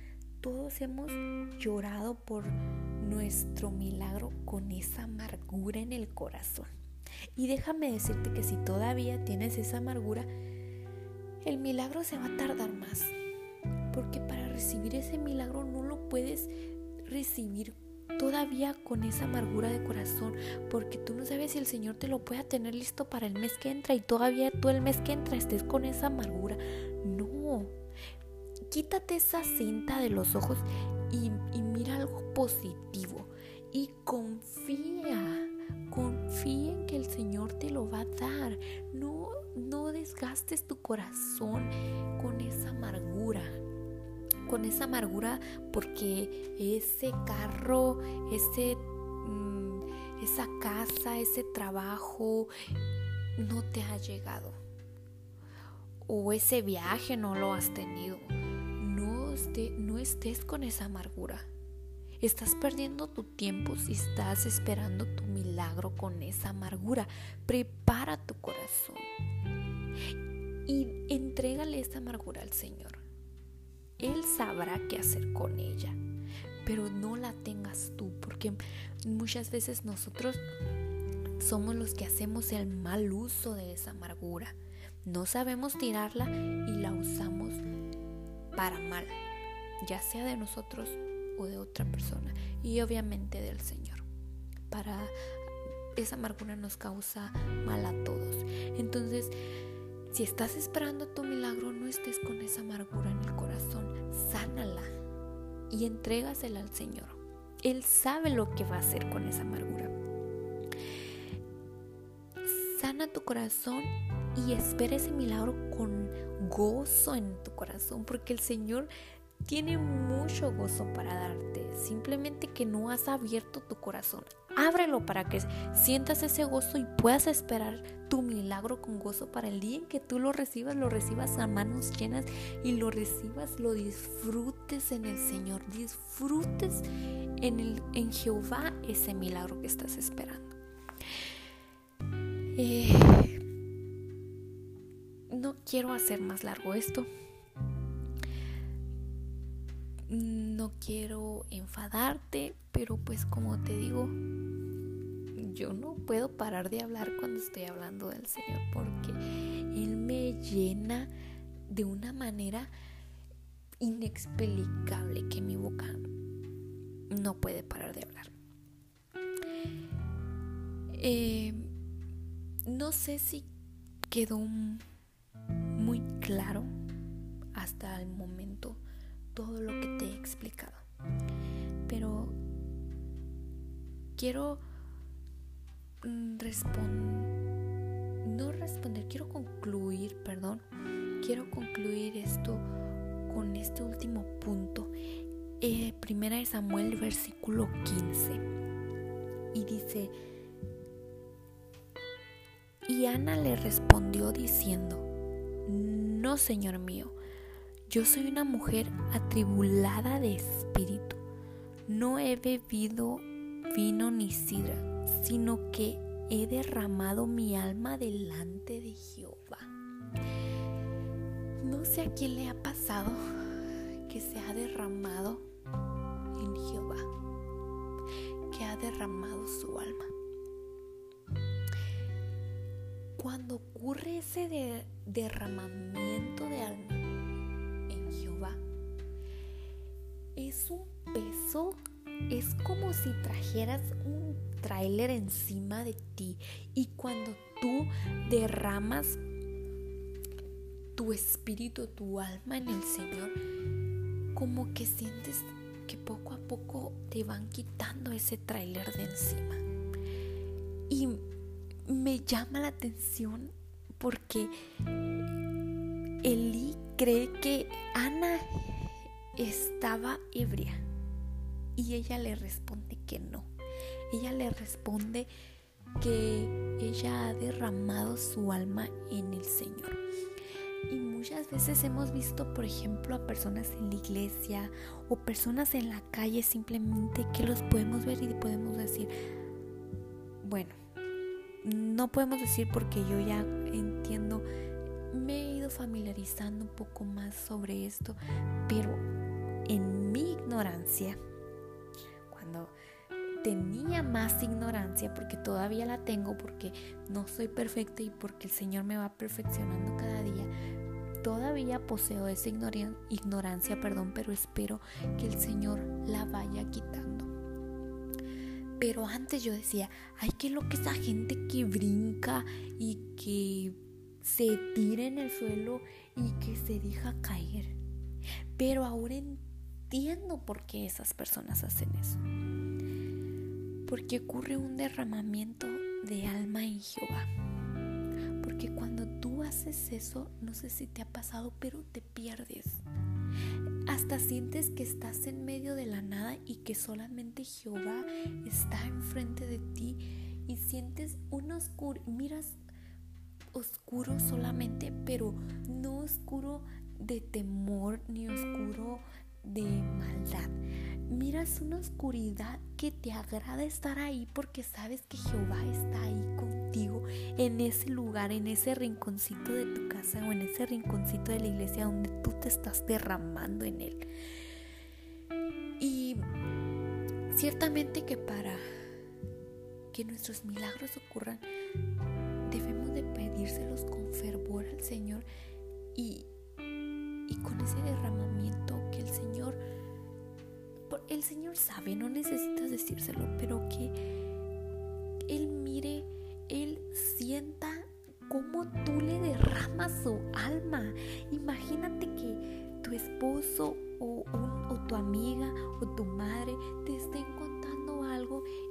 todos hemos llorado por nuestro milagro con esa amargura en el corazón. Y déjame decirte que si todavía tienes esa amargura, el milagro se va a tardar más. Porque para recibir ese milagro no lo puedes recibir todavía con esa amargura de corazón, porque tú no sabes si el Señor te lo pueda tener listo para el mes que entra y todavía tú el mes que entra estés con esa amargura. No, quítate esa cinta de los ojos y, mira algo positivo y confía, confía en que el Señor te lo va a dar. No, no desgastes tu corazón con esa amargura con esa amargura porque ese carro, ese, mm, esa casa, ese trabajo no te ha llegado. O ese viaje no lo has tenido no estés con esa amargura. Estás perdiendo tu tiempo si estás esperando tu milagro con esa amargura. Prepara tu corazón y entrégale esa amargura al Señor. Él sabrá qué hacer con ella, pero no la tengas tú, porque muchas veces nosotros somos los que hacemos el mal uso de esa amargura. No sabemos tirarla y la usamos para mal ya sea de nosotros o de otra persona y obviamente del Señor. Para esa amargura nos causa mal a todos. Entonces, si estás esperando tu milagro, no estés con esa amargura en el corazón, sánala y entrégasela al Señor. Él sabe lo que va a hacer con esa amargura. Sana tu corazón y espera ese milagro con gozo en tu corazón, porque el Señor tiene mucho gozo para darte. Simplemente que no has abierto tu corazón. Ábrelo para que sientas ese gozo y puedas esperar tu milagro con gozo para el día en que tú lo recibas, lo recibas a manos llenas y lo recibas, lo disfrutes en el Señor, disfrutes en, el, en Jehová ese milagro que estás esperando. Eh, no quiero hacer más largo esto. No quiero enfadarte, pero pues como te digo, yo no puedo parar de hablar cuando estoy hablando del Señor porque Él me llena de una manera inexplicable que mi boca no puede parar de hablar. Eh, no sé si quedó muy claro hasta el momento todo lo que te he explicado. Pero quiero mm, responder, no responder, quiero concluir, perdón, quiero concluir esto con este último punto. Eh, primera de Samuel, versículo 15. Y dice, y Ana le respondió diciendo, no, Señor mío, yo soy una mujer atribulada de espíritu. No he bebido vino ni sidra, sino que he derramado mi alma delante de Jehová. No sé a quién le ha pasado que se ha derramado en Jehová, que ha derramado su alma. Cuando ocurre ese derramamiento de alma Jehová, es un peso, es como si trajeras un tráiler encima de ti y cuando tú derramas tu espíritu, tu alma en el Señor, como que sientes que poco a poco te van quitando ese tráiler de encima. Y me llama la atención porque Eli cree que Ana estaba ebria y ella le responde que no. Ella le responde que ella ha derramado su alma en el Señor. Y muchas veces hemos visto, por ejemplo, a personas en la iglesia o personas en la calle simplemente que los podemos ver y podemos decir, bueno, no podemos decir porque yo ya entiendo, me he ido familiarizando un poco más sobre esto, pero en mi ignorancia, cuando tenía más ignorancia, porque todavía la tengo, porque no soy perfecta y porque el Señor me va perfeccionando cada día, todavía poseo esa ignorancia, perdón, pero espero que el Señor la vaya quitando. Pero antes yo decía, ay, qué lo que esa gente que brinca y que se tira en el suelo y que se deja caer. Pero ahora entiendo por qué esas personas hacen eso. Porque ocurre un derramamiento de alma en Jehová. Porque cuando tú haces eso, no sé si te ha pasado, pero te pierdes. Hasta sientes que estás en medio de la nada y que solamente Jehová está enfrente de ti y sientes un oscuro, miras oscuro solamente, pero no oscuro de temor ni oscuro de maldad. Miras una oscuridad que te agrada estar ahí porque sabes que Jehová está ahí contigo en ese lugar, en ese rinconcito de tu casa o en ese rinconcito de la iglesia donde tú te estás derramando en él. Y ciertamente que para que nuestros milagros ocurran, pedírselos con fervor al Señor y, y con ese derramamiento que el Señor, el Señor sabe, no necesitas decírselo, pero que Él mire, Él sienta cómo tú le derramas su alma. Imagínate que tu esposo o, o tu amiga o tu madre te estén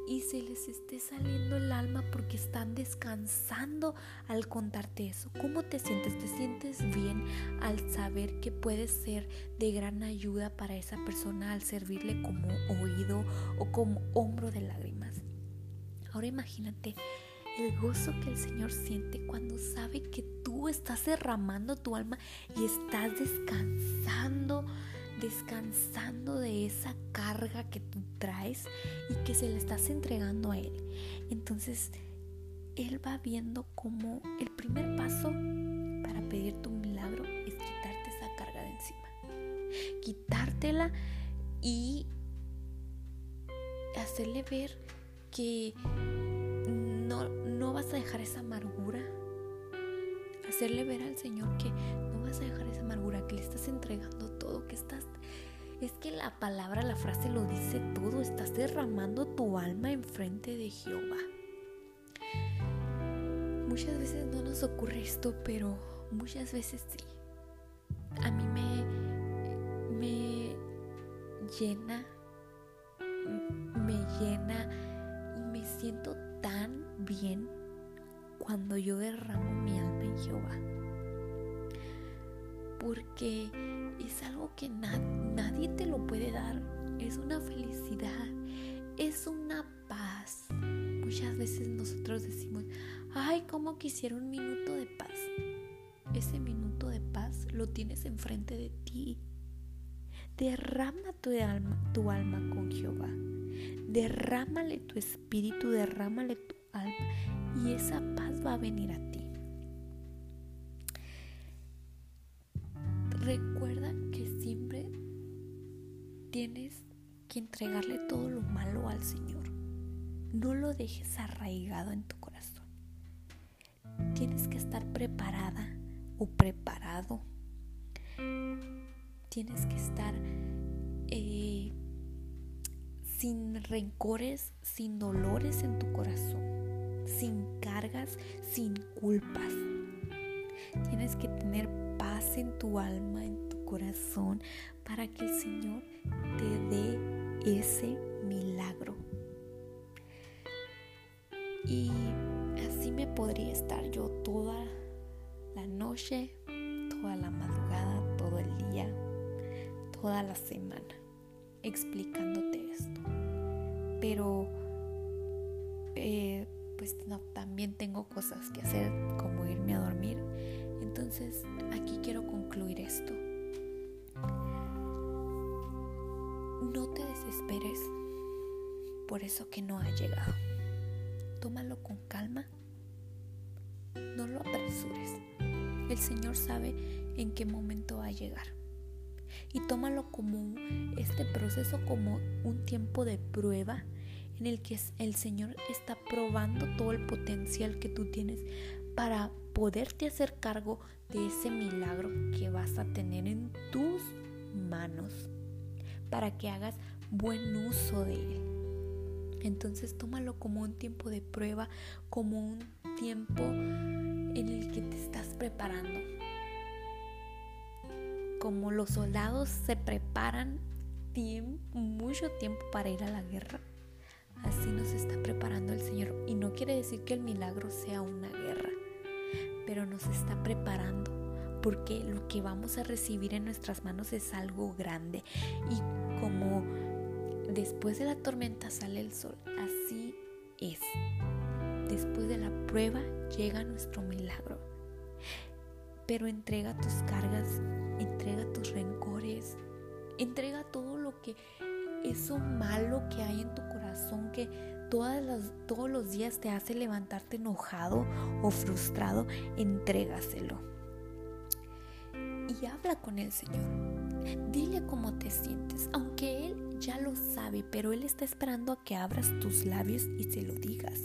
y se les esté saliendo el alma porque están descansando al contarte eso. ¿Cómo te sientes? ¿Te sientes bien al saber que puedes ser de gran ayuda para esa persona al servirle como oído o como hombro de lágrimas? Ahora imagínate el gozo que el Señor siente cuando sabe que tú estás derramando tu alma y estás descansando descansando de esa carga que tú traes y que se le estás entregando a Él. Entonces, Él va viendo como el primer paso para pedir tu milagro es quitarte esa carga de encima. Quitártela y hacerle ver que vas a dejar esa amargura. Hacerle ver al Señor que no vas a dejar esa amargura, que le estás entregando todo, que estás... Es que la palabra, la frase lo dice todo, estás derramando tu alma enfrente de Jehová. Muchas veces no nos ocurre esto, pero muchas veces sí. A mí me, me llena, me llena y me siento tan bien cuando yo derramo mi alma en Jehová. Porque es algo que nadie te lo puede dar. Es una felicidad, es una paz. Muchas veces nosotros decimos, ay, ¿cómo quisiera un minuto de paz? Ese minuto de paz lo tienes enfrente de ti. Derrama tu alma, tu alma con Jehová. Derrámale tu espíritu, derrámale tu alma y esa paz va a venir a ti. Recuerda que siempre tienes que entregarle todo lo malo al Señor. No lo dejes arraigado en tu corazón. Tienes que estar preparada o preparado tienes que estar eh, sin rencores, sin dolores en tu corazón, sin cargas, sin culpas. Tienes que tener paz en tu alma, en tu corazón, para que el Señor te dé ese milagro. Y así me podría estar yo toda la noche, toda la madrugada, todo el día toda la semana explicándote esto. Pero eh, pues no, también tengo cosas que hacer como irme a dormir. Entonces aquí quiero concluir esto. No te desesperes por eso que no ha llegado. Tómalo con calma. No lo apresures. El Señor sabe en qué momento va a llegar y tómalo como este proceso como un tiempo de prueba en el que el Señor está probando todo el potencial que tú tienes para poderte hacer cargo de ese milagro que vas a tener en tus manos, para que hagas buen uso de él. Entonces tómalo como un tiempo de prueba, como un tiempo en el que te estás preparando como los soldados se preparan mucho tiempo para ir a la guerra, así nos está preparando el Señor. Y no quiere decir que el milagro sea una guerra, pero nos está preparando porque lo que vamos a recibir en nuestras manos es algo grande. Y como después de la tormenta sale el sol, así es. Después de la prueba llega nuestro milagro. Pero entrega tus cargas entrega tus rencores, entrega todo lo que, eso malo que hay en tu corazón que todas todos los días te hace levantarte enojado o frustrado, entrégaselo. Y habla con el Señor. Dile cómo te sientes, aunque Él ya lo sabe, pero Él está esperando a que abras tus labios y se lo digas.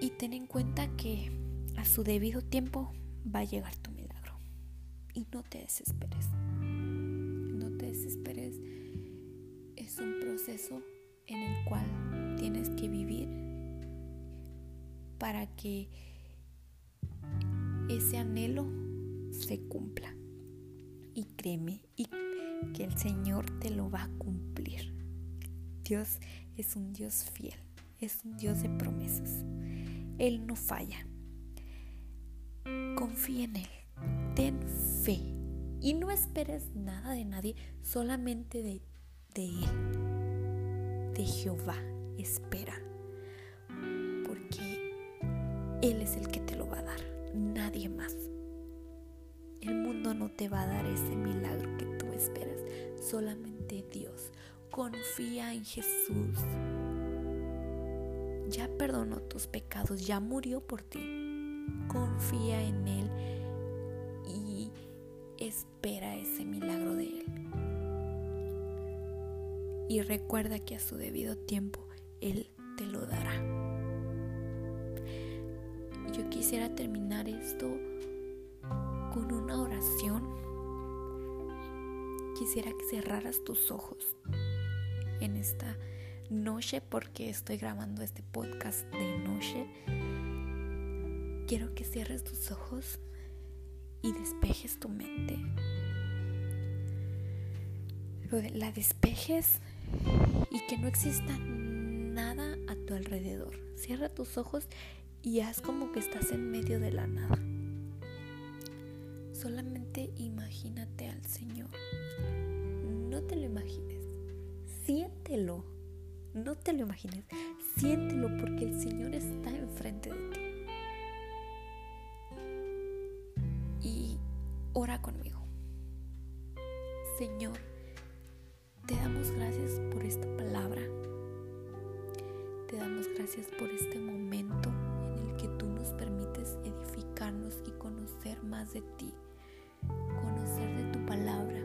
Y ten en cuenta que a su debido tiempo va a llegar tu milagro. Y no te desesperes. No te desesperes. En el cual tienes que vivir para que ese anhelo se cumpla. Y créeme, y que el Señor te lo va a cumplir. Dios es un Dios fiel, es un Dios de promesas. Él no falla confía en Él, ten fe y no esperes nada de nadie, solamente de, Él, de Jehová. Espera, porque Él es el que te lo va a dar, nadie más. El mundo no te va a dar ese milagro que tú esperas, solamente Dios. Confía en Jesús. Ya perdonó tus pecados, ya murió por ti confía en Él y espera ese milagro de Él. Y recuerda que a su debido tiempo Él te lo dará. quisiera terminar esto con una oración. Quisiera que cerraras tus ojos en esta noche porque estoy grabando este podcast de noche. Quiero que cierres tus ojos y despejes tu mente. La despejes y que no exista nada a tu alrededor. Cierra tus ojos y haz como que estás en medio de la nada. Solamente imagínate al Señor. No te lo imagines. Siéntelo. No te lo imagines. Siéntelo porque el Señor está enfrente de ti. Y ora conmigo. Señor, gracias por este momento en el que tú nos permites edificarnos y conocer más de ti, conocer de tu palabra.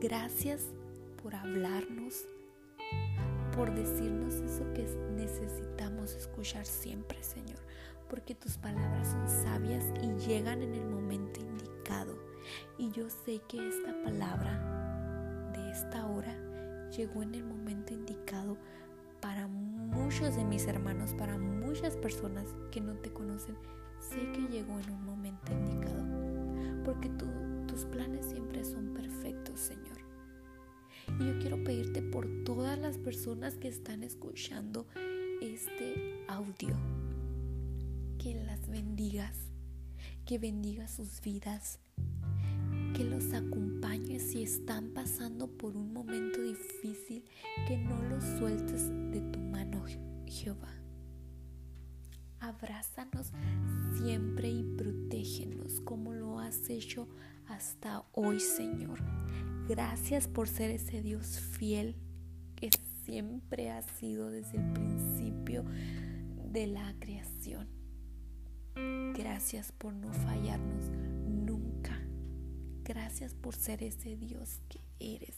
Gracias por hablarnos, por decirnos eso que necesitamos escuchar siempre, Señor, porque tus palabras son sabias y llegan en el momento indicado. Y yo sé que esta palabra de esta hora llegó en el momento indicado muchos de mis hermanos, para muchas personas que no te conocen, sé que llegó en un momento indicado. Porque tus planes siempre son perfectos, Señor. Y yo quiero pedirte por todas las personas que están escuchando este audio, que las bendigas, que bendigas sus vidas, que los acompañes si están pasando por un momento difícil, que no los sueltes de tu mano, Jehová. Abrázanos siempre y protégenos como lo has hecho hasta hoy, Señor. Gracias por ser ese Dios fiel que siempre ha sido desde el principio de la creación. Gracias por no fallarnos Gracias por ser ese Dios que eres.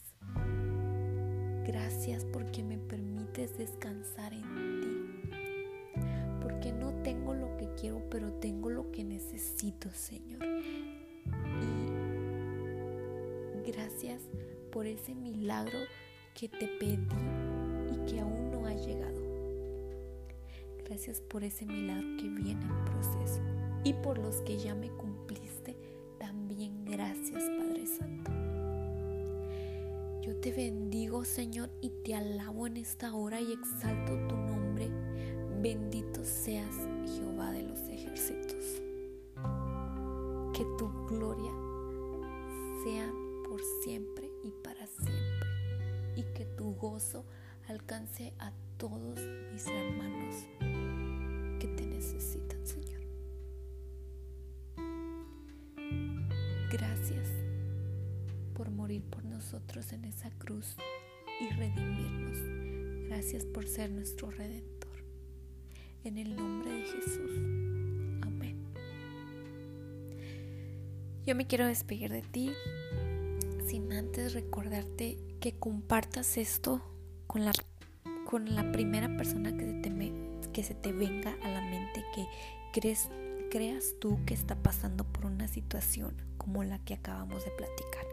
Gracias porque me permites descansar en ti. Porque no tengo lo que quiero, pero tengo lo que necesito, Señor. Y gracias por ese milagro que te pedí y que aún no ha llegado. Gracias por ese milagro que viene en proceso y por los que ya me cumpliste Señor, y te alabo en esta hora y exalto tu nombre. Bendito seas, Jehová de los ejércitos. Que tu gloria sea por siempre y para siempre. Y que tu gozo alcance a todos mis hermanos que te necesitan, Señor. Gracias por morir por nosotros en esa cruz y redimirnos. Gracias por ser nuestro redentor. En el nombre de Jesús. Amén. Yo me quiero despedir de ti sin antes recordarte que compartas esto con la, con la primera persona que se, te, que se te venga a la mente, que crees, creas tú que está pasando por una situación como la que acabamos de platicar,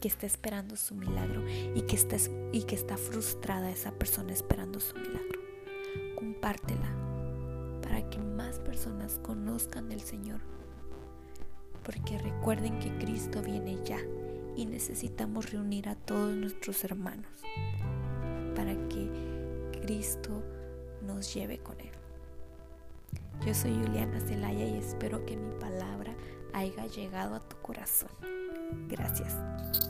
que está esperando su milagro y que está, y que está frustrada esa persona esperando su milagro. Compártela para que más personas conozcan del Señor. Porque recuerden que Cristo viene ya y necesitamos reunir a todos nuestros hermanos para que Cristo nos lleve con Él. Yo soy Juliana Zelaya y espero que mi palabra haya llegado a tu corazón. Gracias.